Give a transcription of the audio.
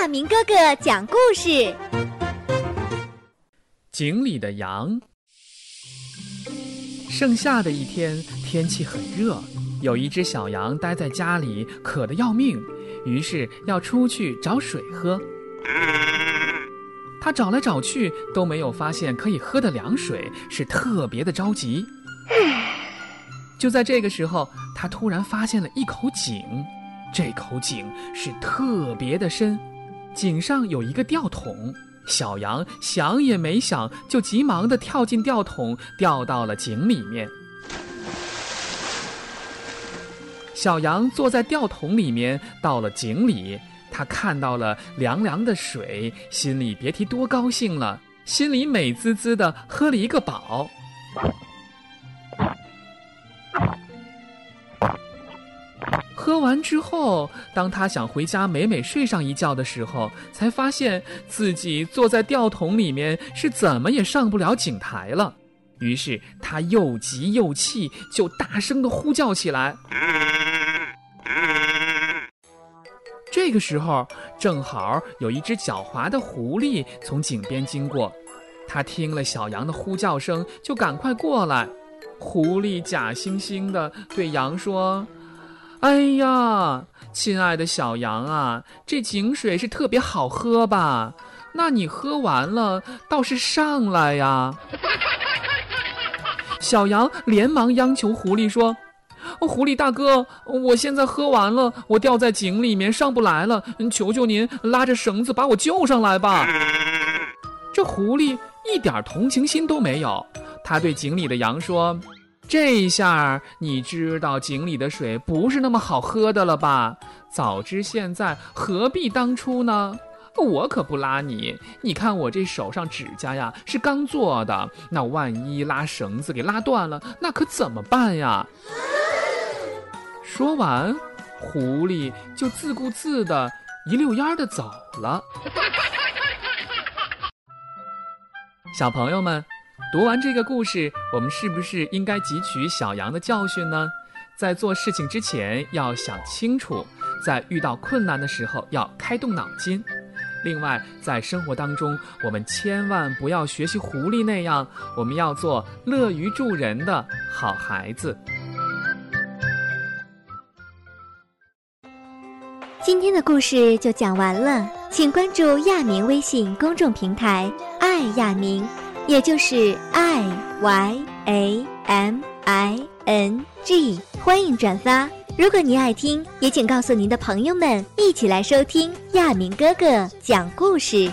大明哥哥讲故事。井里的羊。盛夏的一天，天气很热，有一只小羊待在家里，渴得要命，于是要出去找水喝。他找来找去都没有发现可以喝的凉水，是特别的着急。就在这个时候，他突然发现了一口井，这口井是特别的深，井上有一个吊桶。小羊想也没想，就急忙地跳进吊桶，掉到了井里面。小羊坐在吊桶里面，到了井里。他看到了凉凉的水，心里别提多高兴了，心里美滋滋的喝了一个饱。喝完之后，当他想回家美美睡上一觉的时候，才发现自己坐在吊桶里面是怎么也上不了井台了。于是他又急又气，就大声的呼叫起来。这个时候，正好有一只狡猾的狐狸从井边经过，他听了小羊的呼叫声，就赶快过来。狐狸假惺惺的对羊说：“哎呀，亲爱的小羊啊，这井水是特别好喝吧？那你喝完了倒是上来呀！” 小羊连忙央求狐狸说。狐狸大哥，我现在喝完了，我掉在井里面上不来了，求求您拉着绳子把我救上来吧。这狐狸一点同情心都没有，他对井里的羊说：“这一下你知道井里的水不是那么好喝的了吧？早知现在，何必当初呢？我可不拉你，你看我这手上指甲呀是刚做的，那万一拉绳子给拉断了，那可怎么办呀？”说完，狐狸就自顾自的一溜烟的走了。小朋友们，读完这个故事，我们是不是应该汲取小羊的教训呢？在做事情之前要想清楚，在遇到困难的时候要开动脑筋。另外，在生活当中，我们千万不要学习狐狸那样，我们要做乐于助人的好孩子。今天的故事就讲完了，请关注亚明微信公众平台“爱亚明”，也就是 i y a m i n g，欢迎转发。如果您爱听，也请告诉您的朋友们，一起来收听亚明哥哥讲故事。